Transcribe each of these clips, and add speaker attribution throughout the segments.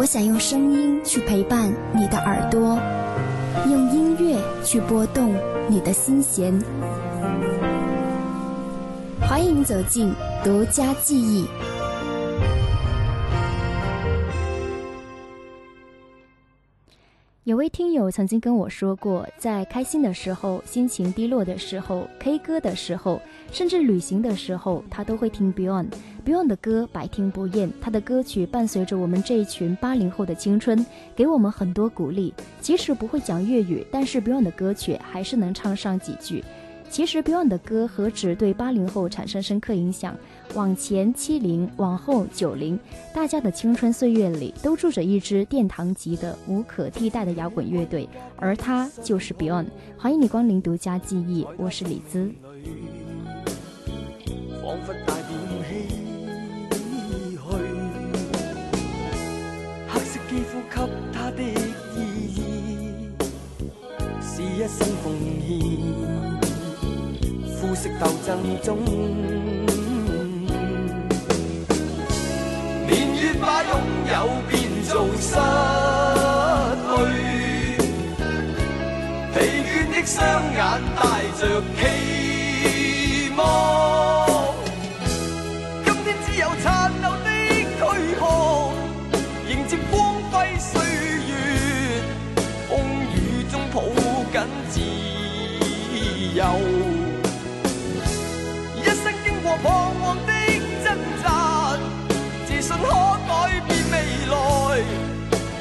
Speaker 1: 我想用声音去陪伴你的耳朵，用音乐去拨动你的心弦。欢迎走进独家记忆。
Speaker 2: 听友曾经跟我说过，在开心的时候、心情低落的时候、K 歌的时候，甚至旅行的时候，他都会听 Beyond。Beyond 的歌百听不厌，他的歌曲伴随着我们这一群八零后的青春，给我们很多鼓励。即使不会讲粤语，但是 Beyond 的歌曲还是能唱上几句。其实 Beyond 的歌何止对八零后产生深刻影响，往前七零，往后九零，大家的青春岁月里都住着一支殿堂级的无可替代的摇滚乐队，而他就是 Beyond。欢迎你光临独家记忆，我是李姿。
Speaker 3: 黑色肌肤给他的意义是一生奉献。色斗争中，年月把拥有变做失去，疲倦的双眼带着期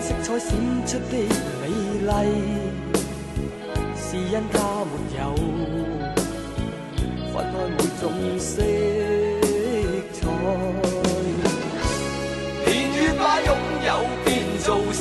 Speaker 3: 色彩闪出的美丽，是因它没有分开每种色彩。年月把拥有变做失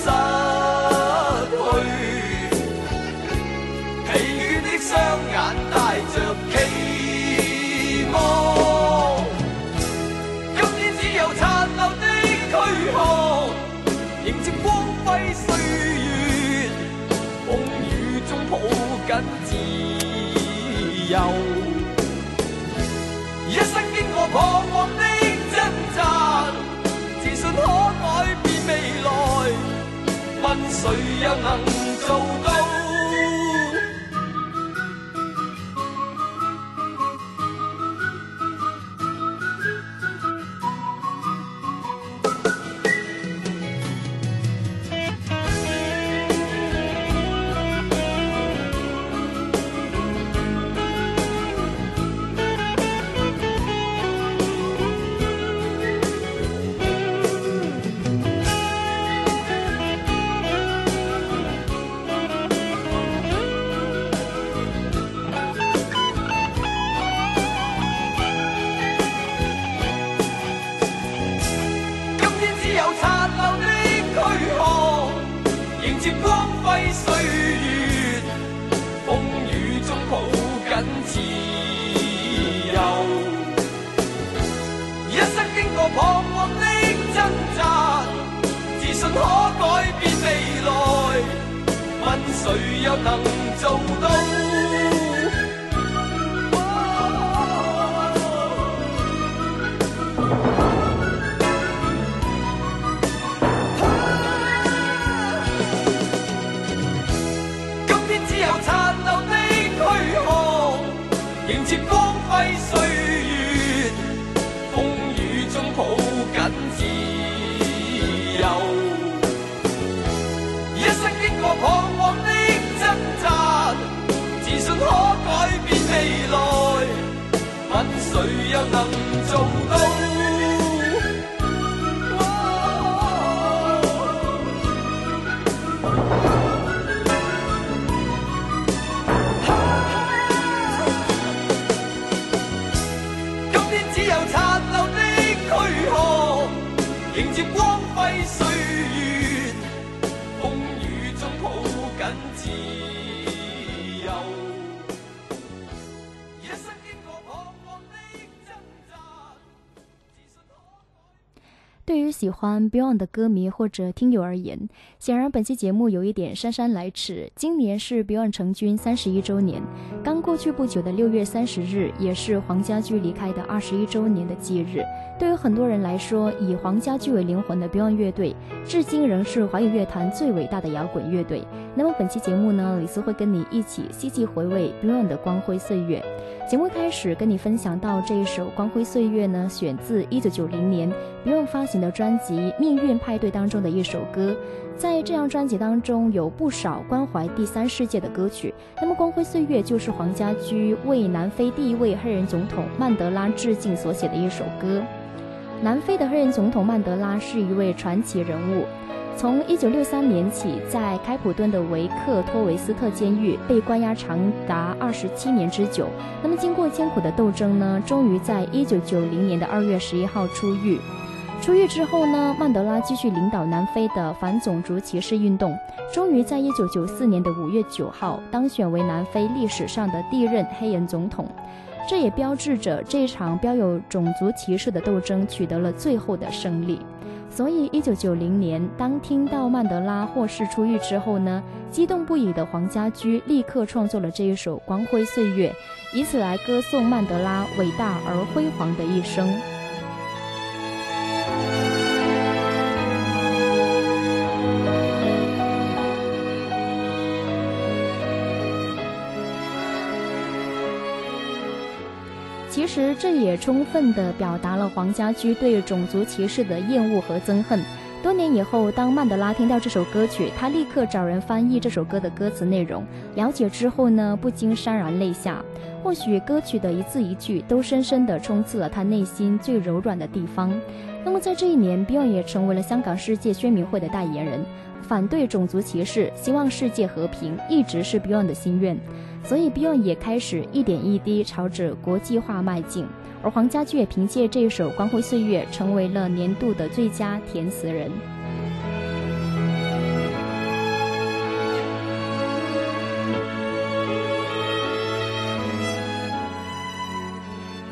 Speaker 3: 谁又能做到？
Speaker 2: 欢 Beyond 的歌迷或者听友而言，显然本期节目有一点姗姗来迟。今年是 Beyond 成军三十一周年，刚过去不久的六月三十日，也是黄家驹离开的二十一周年的忌日。对于很多人来说，以黄家驹为灵魂的 Beyond 乐队，至今仍是华语乐坛最伟大的摇滚乐队。那么本期节目呢，李斯会跟你一起细细回味 Beyond 的光辉岁月。节目开始跟你分享到这一首《光辉岁月》呢，选自一九九零年 Beyond 发行的专辑《命运派对》当中的一首歌。在这张专辑当中，有不少关怀第三世界的歌曲。那么《光辉岁月》就是黄家驹为南非第一位黑人总统曼德拉致敬所写的一首歌。南非的黑人总统曼德拉是一位传奇人物。从一九六三年起，在开普敦的维克托维斯特监狱被关押长达二十七年之久。那么，经过艰苦的斗争呢，终于在一九九零年的二月十一号出狱。出狱之后呢，曼德拉继续领导南非的反种族歧视运动，终于在一九九四年的五月九号当选为南非历史上的第一任黑人总统。这也标志着这场标有种族歧视的斗争取得了最后的胜利。所以，一九九零年，当听到曼德拉获释出狱之后呢，激动不已的黄家驹立刻创作了这一首《光辉岁月》，以此来歌颂曼德拉伟大而辉煌的一生。实这也充分地表达了黄家驹对种族歧视的厌恶和憎恨。多年以后，当曼德拉听到这首歌曲，他立刻找人翻译这首歌的歌词内容。了解之后呢，不禁潸然泪下。或许歌曲的一字一句都深深地冲刺了他内心最柔软的地方。那么在这一年，Beyond 也成为了香港世界宣明会的代言人，反对种族歧视，希望世界和平，一直是 Beyond 的心愿。所以，Beyond 也开始一点一滴朝着国际化迈进，而黄家驹也凭借这首《光辉岁月》成为了年度的最佳填词人。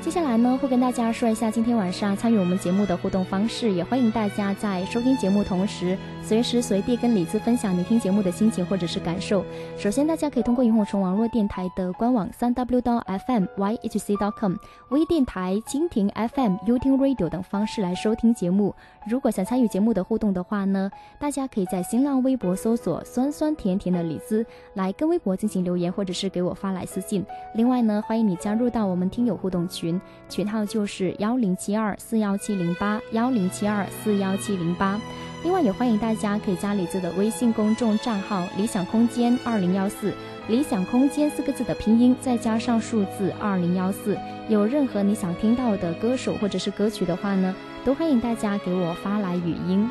Speaker 2: 接下来呢，会跟大家说一下今天晚上参与我们节目的互动方式，也欢迎大家在收听节目同时，随时随地跟李子分享你听节目的心情或者是感受。首先，大家可以通过萤火虫网络电台的官网三 w 到 fm yhc dot com、微电台、蜻蜓 FM、u 听 Radio 等方式来收听节目。如果想参与节目的互动的话呢，大家可以在新浪微博搜索“酸酸甜甜的李子”来跟微博进行留言，或者是给我发来私信。另外呢，欢迎你加入到我们听友互动群。群号就是幺零七二四幺七零八幺零七二四幺七零八，另外也欢迎大家可以加李子的微信公众账号“理想空间二零幺四”，理想空间四个字的拼音再加上数字二零幺四。有任何你想听到的歌手或者是歌曲的话呢，都欢迎大家给我发来语音。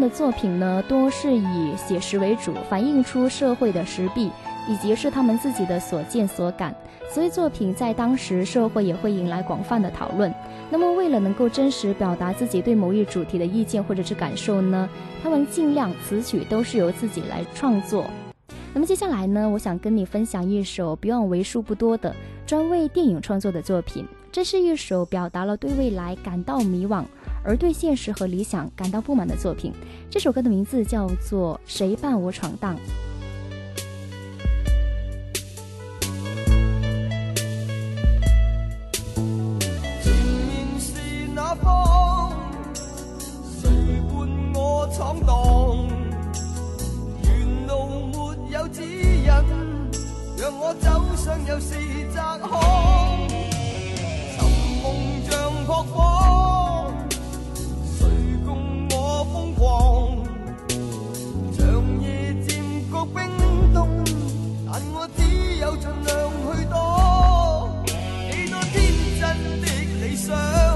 Speaker 2: 的作品呢，多是以写实为主，反映出社会的实弊，以及是他们自己的所见所感，所以作品在当时社会也会引来广泛的讨论。那么，为了能够真实表达自己对某一主题的意见或者是感受呢，他们尽量词曲都是由自己来创作。那么接下来呢，我想跟你分享一首 Beyond 为数不多的专为电影创作的作品，这是一首表达了对未来感到迷惘。而对现实和理想感到不满的作品，这首歌的名字叫做《谁伴我闯荡》。
Speaker 3: 前面是哪方？谁伴我闯荡？沿路没有指引，让我走上又是窄巷。寻梦像扑火。理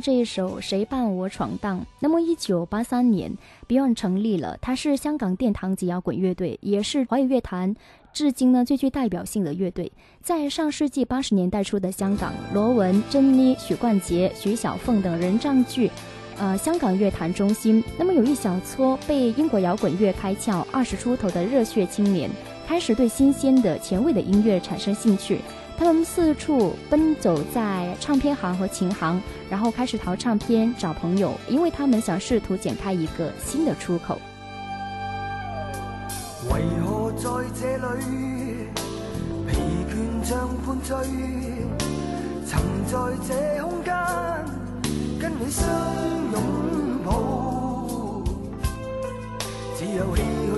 Speaker 2: 这一首《谁伴我闯荡》。那么，一九八三年，Beyond 成立了，它是香港殿堂级摇滚乐队，也是华语乐坛至今呢最具代表性的乐队。在上世纪八十年代初的香港，罗文、珍妮、许冠杰、徐小凤等人占据。呃，香港乐坛中心，那么有一小撮被英国摇滚乐开窍、二十出头的热血青年，开始对新鲜的、前卫的音乐产生兴趣。他们四处奔走在唱片行和琴行，然后开始淘唱片、找朋友，因为他们想试图剪开一个新的出口。
Speaker 3: 为何在这里疲倦像灌醉？曾在这空间。跟你相拥抱，只有唏嘘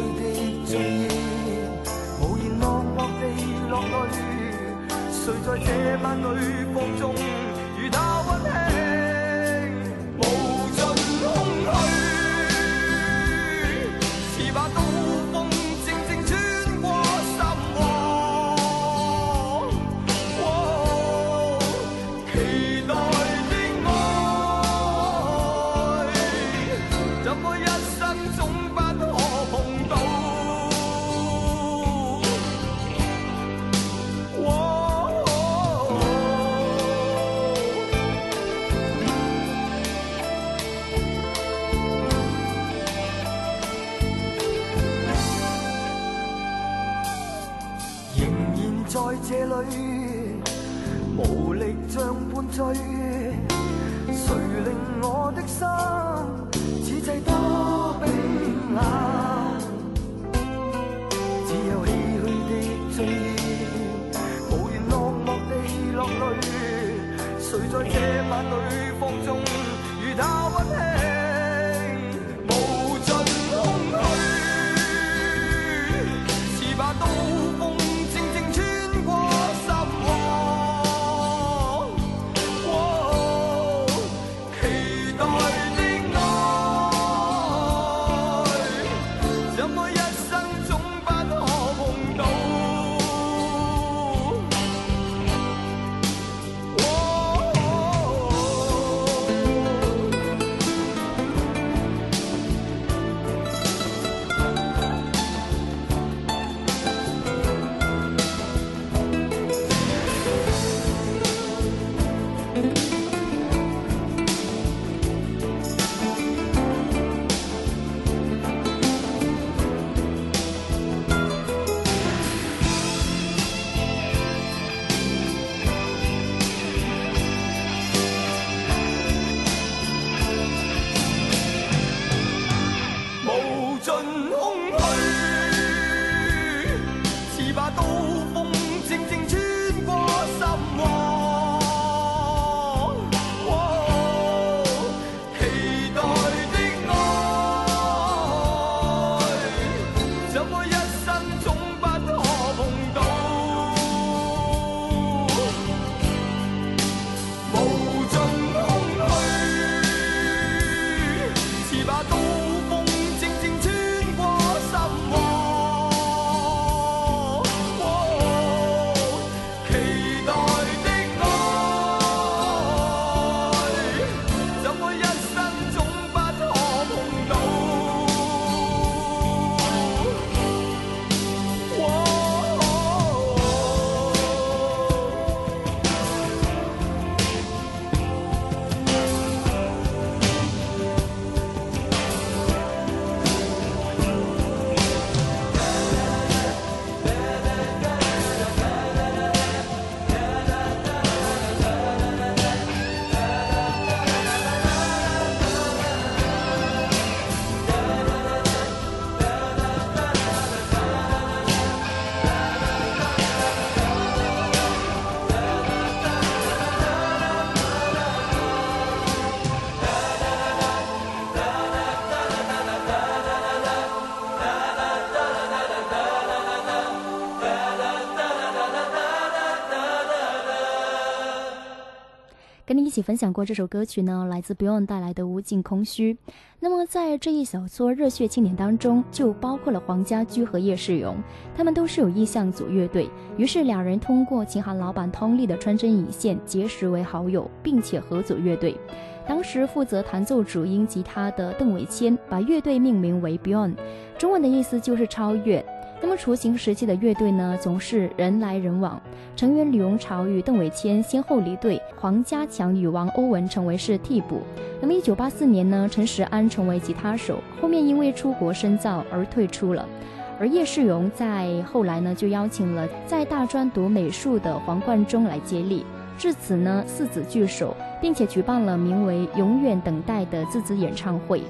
Speaker 3: 谁在这晚里放纵，
Speaker 4: 起分享过这首歌曲呢，来自 Beyond 带来的《无尽空虚》。那么在这一小撮热血青年当中，就包括了黄家驹和叶世荣，他们都是有意向组乐队。于是两人通过琴行老板通力的穿针引线，结识为好友，并且合组乐队。当时负责弹奏主音吉他的邓伟谦，把乐队命名为 Beyond，中文的意思就是超越。那么雏形时期的乐队呢，总是人来人往，成员李荣潮与邓伟谦先后离队，黄家强与王欧文成为是替补。那么一九八四年呢，陈时安成为吉他手，后面因为出国深造而退出了。而叶世荣在后来呢，就邀请了在大专读美术的黄贯中来接力，至此呢四子聚首，并且举办了名为《永远等待》的自子演唱会。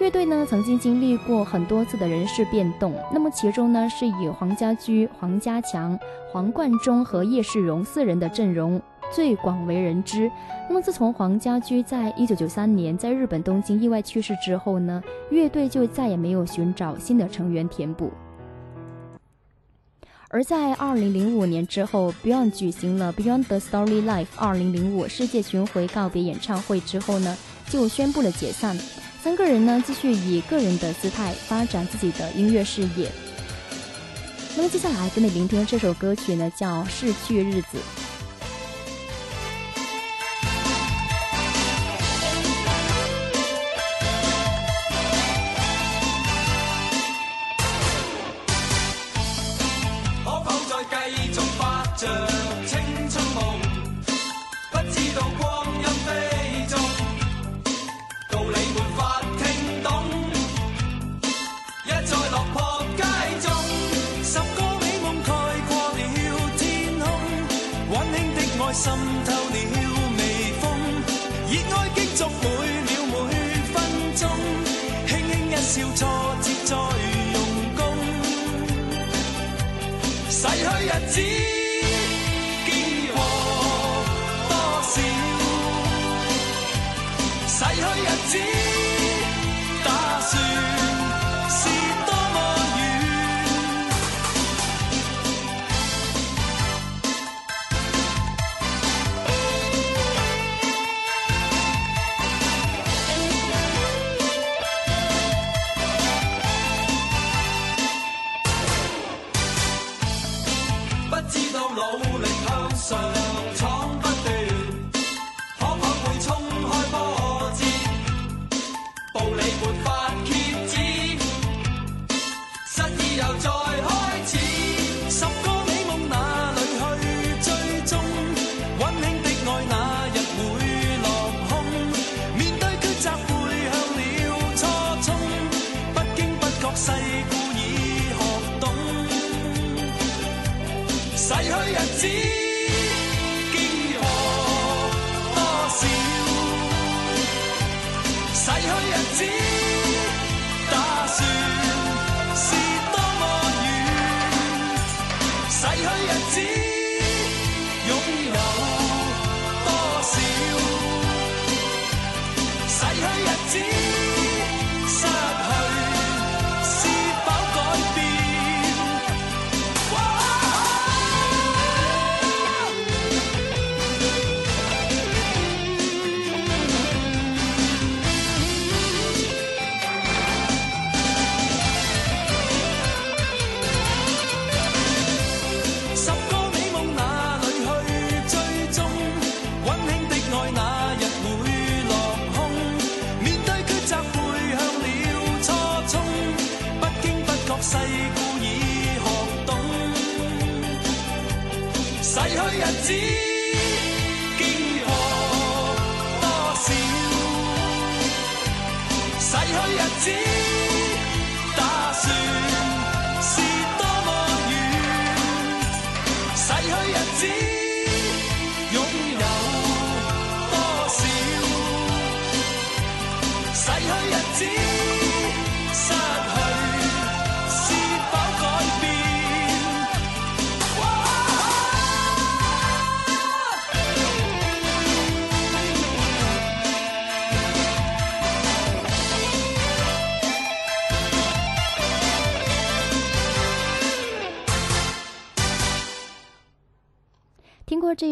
Speaker 4: 乐队呢曾经经历过很多次的人事变动，那么其中呢是以黄家驹、黄家强、黄贯中和叶世荣四人的阵容最广为人知。那么自从黄家驹在一九九三年在日本东京意外去世之后呢，乐队就再也没有寻找新的成员填补。而在二零零五年之后，Beyond 举行了 Beyond the Story Live 二零零五世界巡回告别演唱会之后呢，就宣布了解散。三个人呢，继续以个人的姿态发展自己的音乐事业。那么接下来跟你聆听这首歌曲呢，叫《逝去日子》。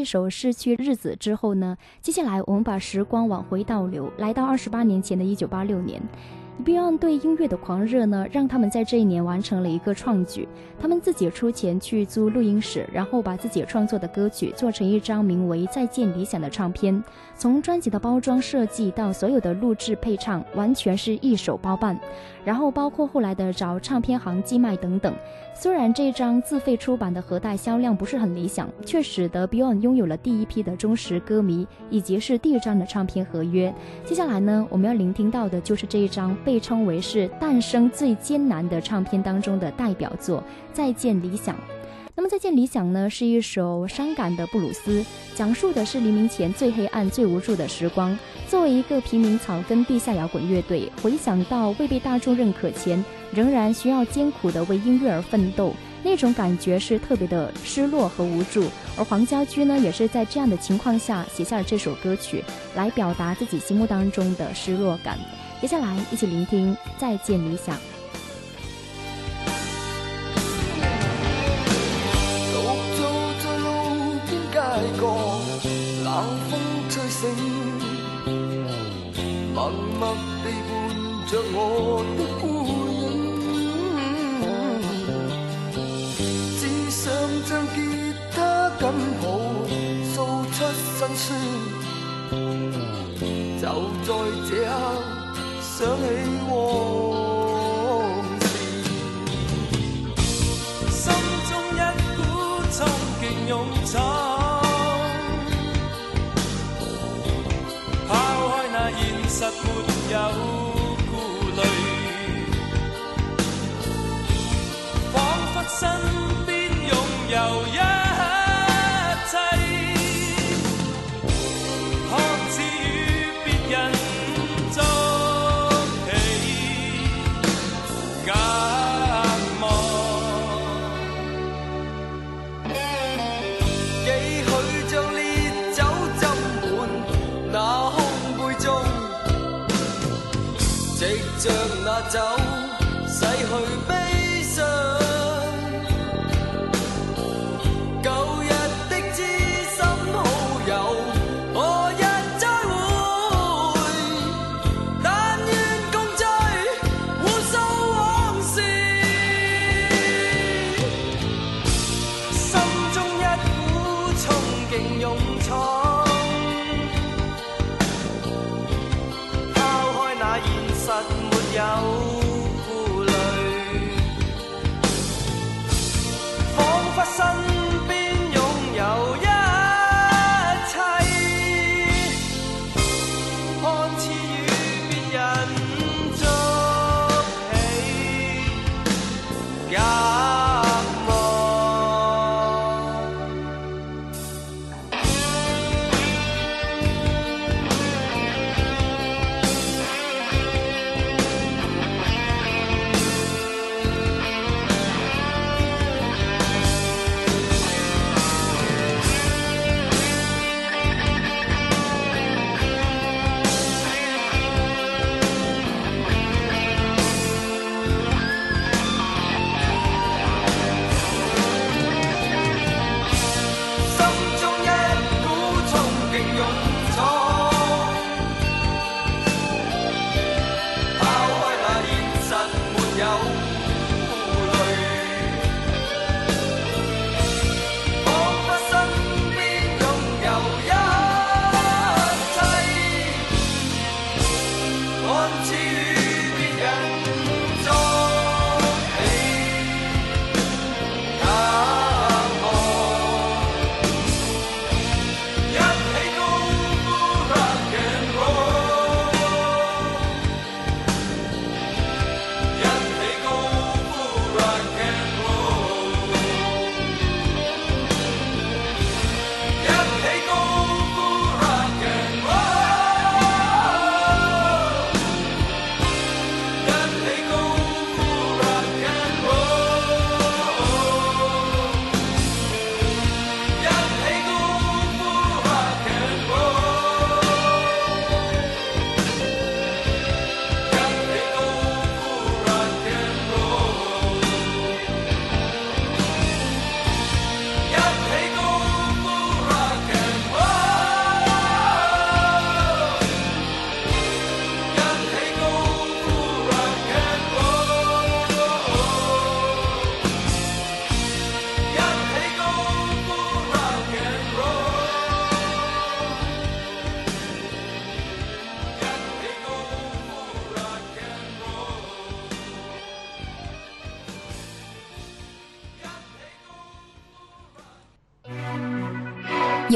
Speaker 2: 首《逝去日子》之后呢，接下来我们把时光往回倒流，来到二十八年前的一九八六年。Beyond 对音乐的狂热呢，让他们在这一年完成了一个创举。他们自己出钱去租录音室，然后把自己创作的歌曲做成一张名为《再见理想》的唱片。从专辑的包装设计到所有的录制配唱，完全是一手包办。然后包括后来的找唱片行寄卖等等。虽然这张自费出版的盒带销量不是很理想，却使得 Beyond 拥有了第一批的忠实歌迷，以及是第一张的唱片合约。接下来呢，我们要聆听到的就是这一张被称为是诞生最艰难的唱片当中的代表作《再见理想》。那么，《再见理想》呢，是一首伤感的布鲁斯，讲述的是黎明前最黑暗、最无助的时光。作为一个平民草根地下摇滚乐队，回想到未被大众认可前，仍然需要艰苦的为音乐而奋斗，那种感觉是特别的失落和无助。而黄家驹呢，也是在这样的情况下写下了这首歌曲，来表达自己心目当中的失落感。接下来，一起聆听《再见理想》。
Speaker 3: 醒，默默地伴着我的孤影。只想将吉他紧抱，诉出心酸。就在这刻，想起往事，心中一股冲劲涌闯。实没走，洗去悲伤。旧日的知心好友，何日再会？但愿共醉，互诉往事。心中一股冲劲，勇闯，抛开那现实没
Speaker 1: 有。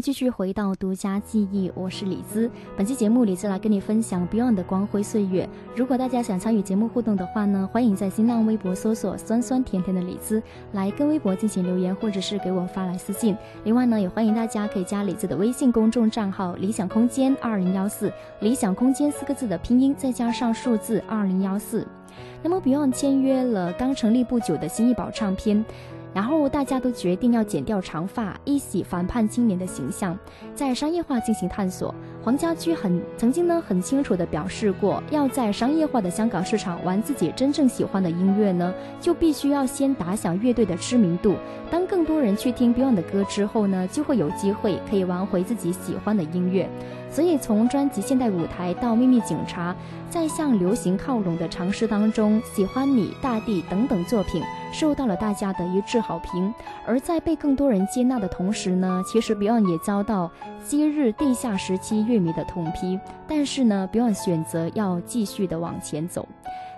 Speaker 2: 继续回到独家记忆，我是李兹。本期节目，李兹来跟你分享 Beyond 的光辉岁月。如果大家想参与节目互动的话呢，欢迎在新浪微博搜索“酸酸甜甜的李兹”来跟微博进行留言，或者是给我发来私信。另外呢，也欢迎大家可以加李兹的微信公众账号“理想空间二零幺四”，理想空间四个字的拼音再加上数字二零幺四。那么 Beyond 签约了刚成立不久的新艺宝唱片。然后大家都决定要剪掉长发，一洗反叛青年的形象，在商业化进行探索。黄家驹很曾经呢很清楚地表示过，要在商业化的香港市场玩自己真正喜欢的音乐呢，就必须要先打响乐队的知名度。当更多人去听 Beyond 的歌之后呢，就会有机会可以玩回自己喜欢的音乐。所以，从专辑《现代舞台》到《秘密警察》，在向流行靠拢的尝试当中，《喜欢你》《大地》等等作品受到了大家的一致好评。而在被更多人接纳的同时呢，其实 Beyond 也遭到昔日地下时期乐迷的痛批。但是呢，Beyond 选择要继续的往前走。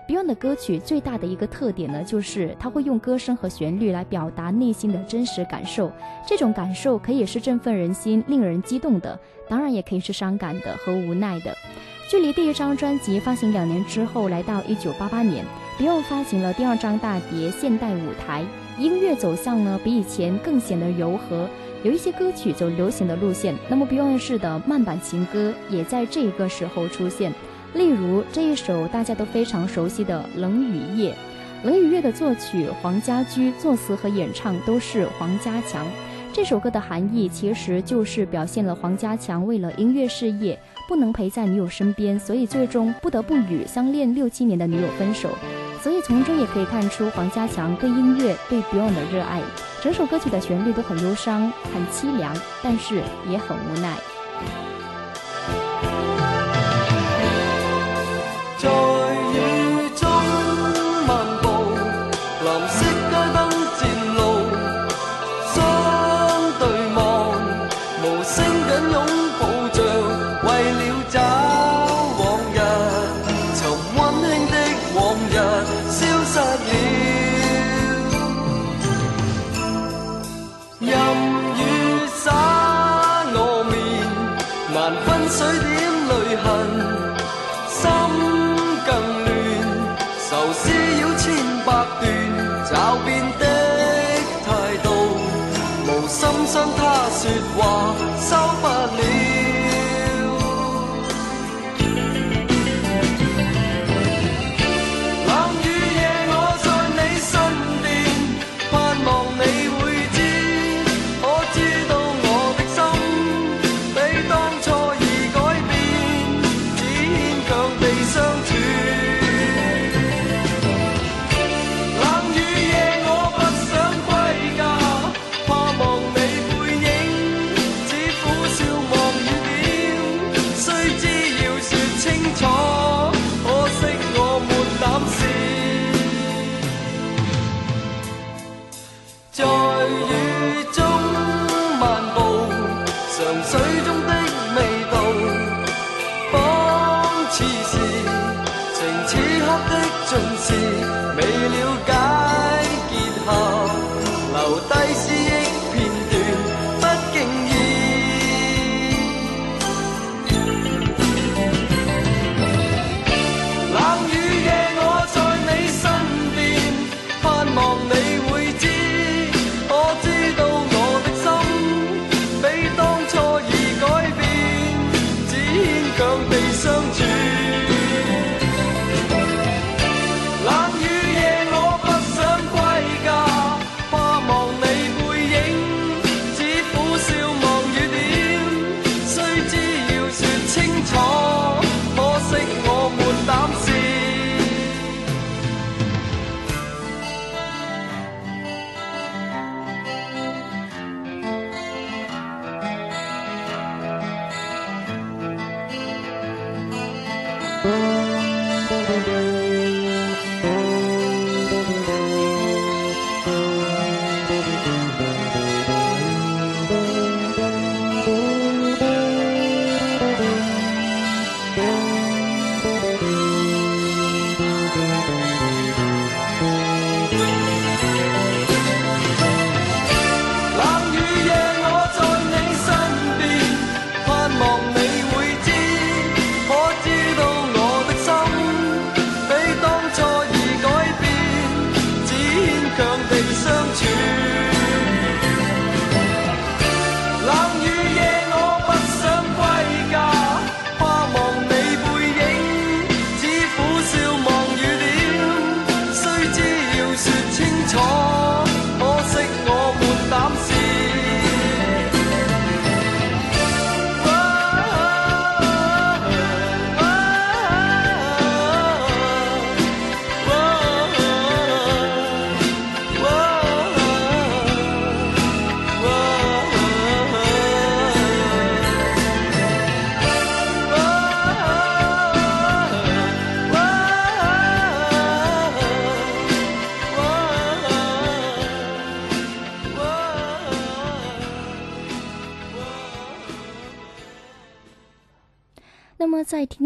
Speaker 2: Beyond 的歌曲最大的一个特点呢，就是他会用歌声和旋律来表达内心的真实感受。这种感受可以是振奋人心、令人激动的，当然也可以是伤感的和无奈的。距离第一张专辑发行两年之后，来到一九八八年，Beyond 发行了第二张大碟《现代舞台》，音乐走向呢比以前更显得柔和，有一些歌曲走流行的路线。那么 Beyond 式的慢板情歌也在这个时候出现。例如这一首大家都非常熟悉的《冷雨夜》，《冷雨夜》的作曲黄家驹，作词和演唱都是黄家强。这首歌的含义其实就是表现了黄家强为了音乐事业不能陪在女友身边，所以最终不得不与相恋六七年的女友分手。所以从中也可以看出黄家强对音乐、对 Beyond 的热爱。整首歌曲的旋律都很忧伤、很凄凉，但是也很无奈。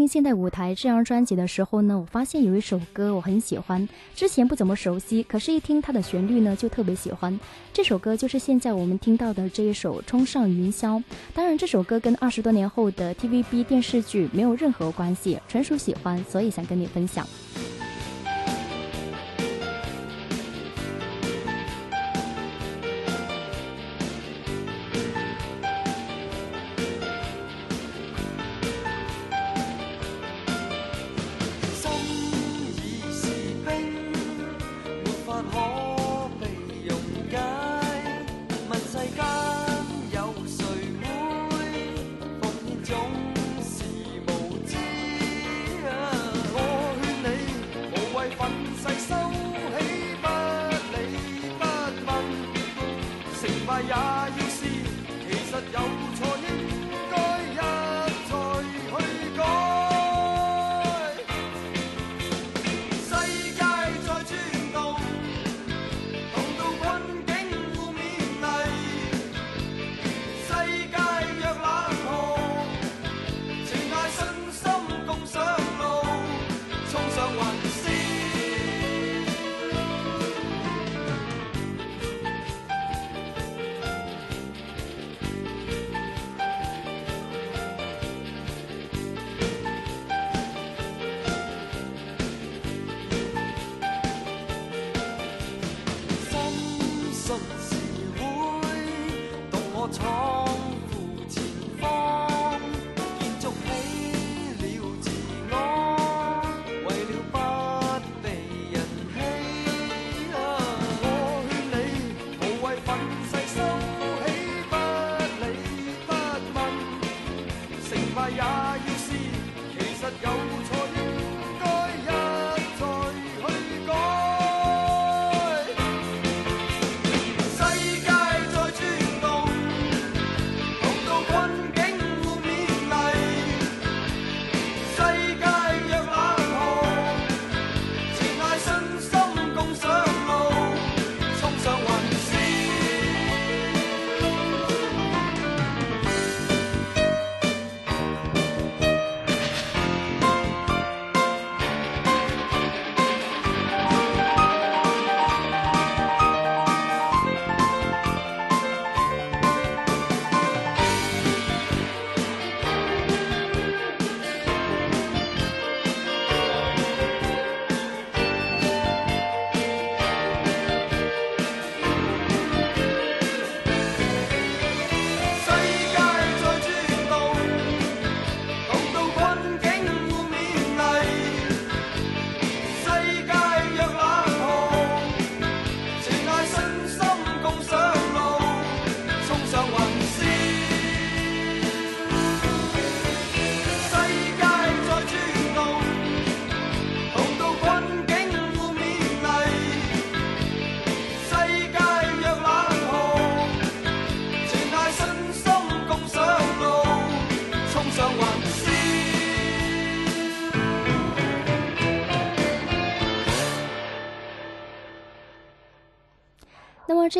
Speaker 3: 现代舞台这张专辑的时候呢，我发现有一首歌我很喜欢，之前不怎么熟悉，可是一听它的旋律呢就特别喜欢。这首歌就是现在我们听到的这一首《冲上云霄》。当然，这首歌跟二十多年后的 TVB 电视剧没有任何关系，纯属喜欢，所以想跟你分享。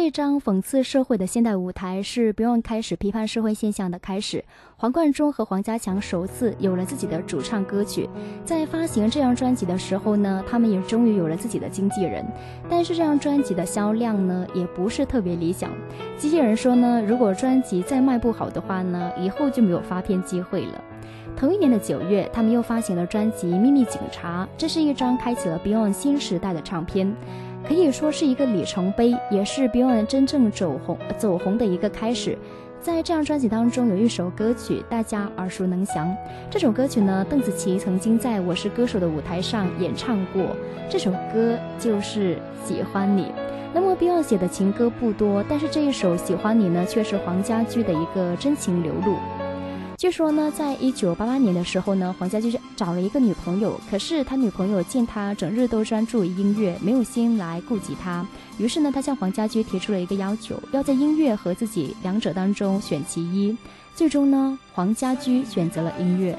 Speaker 3: 这张讽刺社会的现代舞台是 Beyond 开始批判社会现象的开始。黄贯中和黄家强首次有了自己的主唱歌曲。在发行这张专辑的时候呢，他们也终于有了自己的经纪人。但是这张专辑的销量呢，也不是特别理想。经纪人说呢，如果专辑再卖不好的话呢，以后就没有发片机会了。同一年的九月，他们又发行了专辑《秘密警察》，这是一张开启了 Beyond 新时代的唱片。可以说是一个里程碑，也是 Beyond 真正走红走红的一个开始。在这张专辑当中，有一首歌曲大家耳熟能详。这首歌曲呢，邓紫棋曾经在我是歌手的舞台上演唱过。这首歌就是《喜欢你》。那么 Beyond 写的情歌不多，但是这一首《喜欢你》呢，却是黄家驹的一个真情流露。据说呢，在一九八八年的时候呢，黄家驹找了一个女朋友，可是他女朋友见他整日都专注于音乐，没有心来顾及他，于是呢，他向黄家驹提出了一个要求，要在音乐和自己两者当中选其一。最终呢，黄家驹选择了音乐。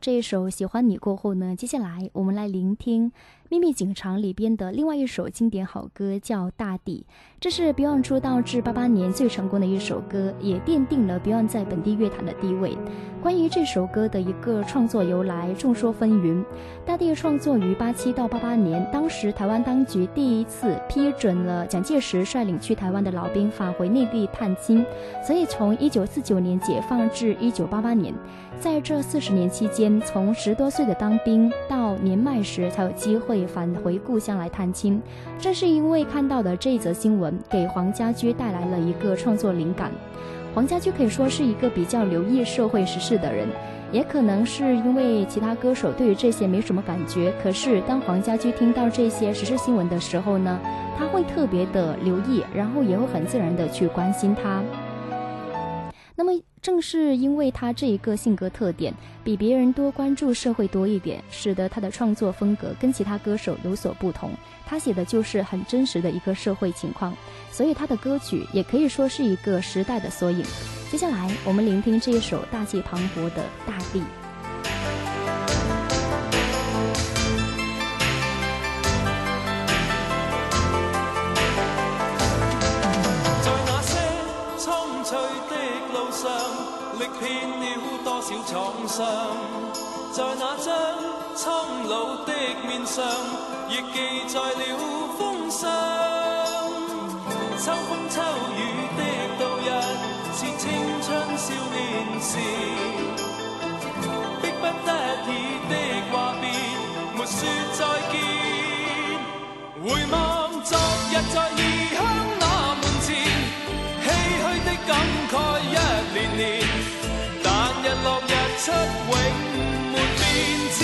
Speaker 2: 这一首《喜欢你》过后呢，接下来我们来聆听。《秘密警察》里边的另外一首经典好歌叫《大地》，这是 Beyond 出道至八八年最成功的一首歌，也奠定了 Beyond 在本地乐坛的地位。关于这首歌的一个创作由来，众说纷纭。《大地》创作于八七到八八年，当时台湾当局第一次批准了蒋介石率领去台湾的老兵返回内地探亲，所以从一九四九年解放至一九八八年，在这四十年期间，从十多岁的当兵到年迈时才有机会。返回故乡来探亲，正是因为看到的这一则新闻，给黄家驹带来了一个创作灵感。黄家驹可以说是一个比较留意社会时事的人，也可能是因为其他歌手对于这些没什么感觉。可是当黄家驹听到这些时事新闻的时候呢，他会特别的留意，然后也会很自然的去关心他。那么。正是因为他这一个性格特点，比别人多关注社会多一点，使得他的创作风格跟其他歌手有所不同。他写的就是很真实的一个社会情况，所以他的歌曲也可以说是一个时代的缩影。接下来，我们聆听这一首大气磅礴的《大地》。
Speaker 4: 遍了多少创伤，在那张苍老的面上，亦记载了风霜。秋风秋雨的度日，是青春少年时，迫不得已的话别，没说再见。回望昨日在异乡那门前，唏嘘的感慨一年年，日落日出永没变迁。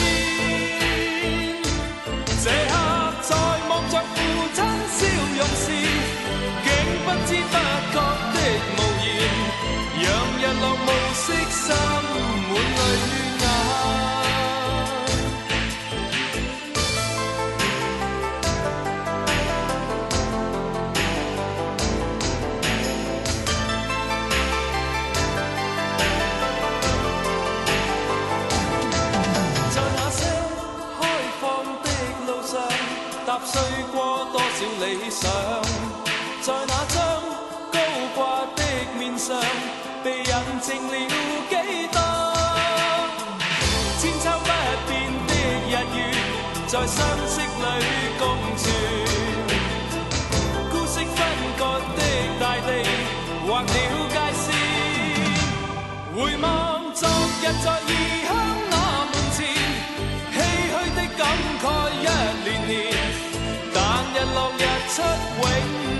Speaker 4: 碎过多少理想，在那张高挂的面上，被印证了几多千秋不变的日月，在相识里共存。孤息分割的大地，划了界线。回望昨日在異鄉那門前，唏噓的感慨一年年，日落日出永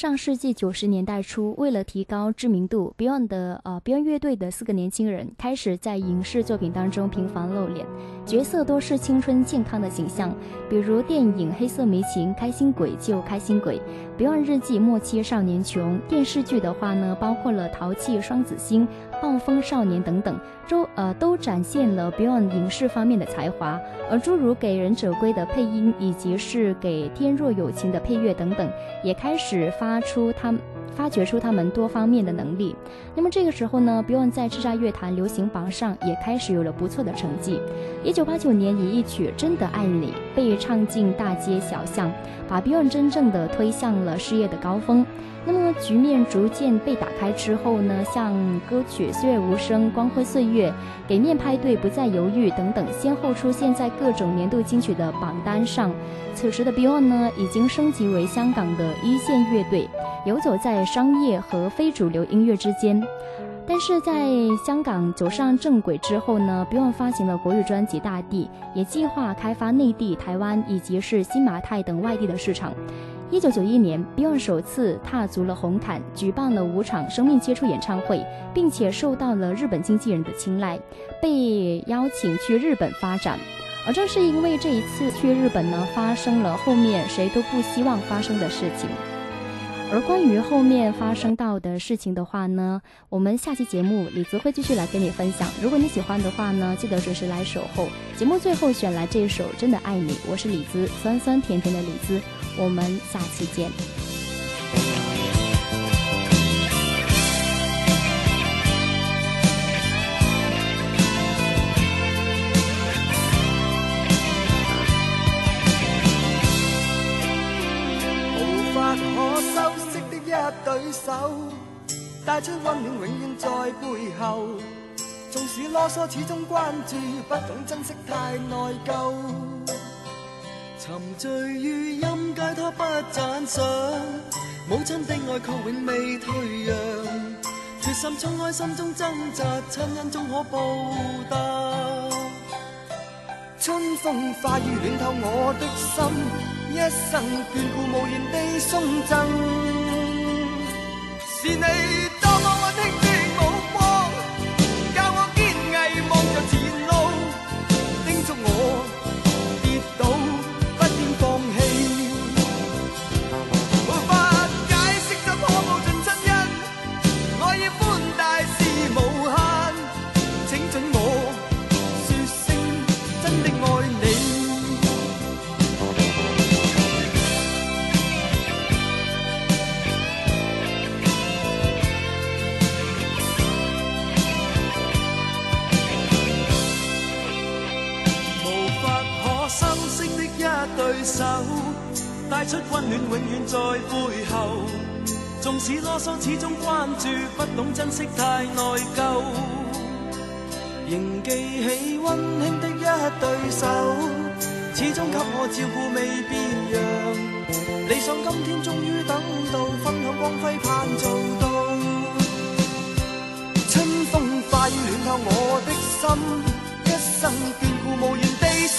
Speaker 2: 上世纪九十年代初，为了提高知名度，Beyond 的呃 Beyond 乐队的四个年轻人开始在影视作品当中频繁露脸，角色都是青春健康的形象，比如电影《黑色迷情》《开心鬼救开心鬼》，Beyond 日记《末期少年穷》，电视剧的话呢，包括了《淘气双子星》。暴风少年等等，都呃都展现了 Beyond 影视方面的才华，而诸如给忍者龟的配音，以及是给天若有情的配乐等等，也开始发出他。发掘出他们多方面的能力。那么这个时候呢，Beyond 在叱咤乐坛流行榜上也开始有了不错的成绩。一九八九年，以一曲《真的爱你》被唱进大街小巷，把 Beyond 真正的推向了事业的高峰。那么局面逐渐被打开之后呢，像歌曲《岁月无声》《光辉岁月》《给面派对》《不再犹豫》等等，先后出现在各种年度金曲的榜单上。此时的 Beyond 呢，已经升级为香港的一线乐队，游走在商业和非主流音乐之间。但是在香港走上正轨之后呢，Beyond 发行了国语专辑《大地》，也计划开发内地、台湾以及是新马泰等外地的市场。一九九一年，Beyond 首次踏足了红毯，举办了五场生命接触演唱会，并且受到了日本经纪人的青睐，被邀请去日本发展。而正是因为这一次去日本呢，发生了后面谁都不希望发生的事情。而关于后面发生到的事情的话呢，我们下期节目李子会继续来跟你分享。如果你喜欢的话呢，记得准时来守候。节目最后选来这首《真的爱你》，我是李子，酸酸甜甜的李子。我们下期见。
Speaker 3: 对手带出温暖，永远在背后。纵使啰嗦，始终关注，不懂珍惜，太内疚。沉醉于音阶，他不赞赏。母亲的爱却永未退让。决心冲开心中挣扎，亲恩终可报答。春风化雨暖透我的心，一生眷顾无言地送赠。是你多么温馨啰嗦，始终关注，不懂珍惜，太内疚。仍记起温馨的一对手，始终给我照顾，未变样。理想今天终于等到，分享光辉，盼做到。春风化雨暖透我的心，一生眷顾无言地送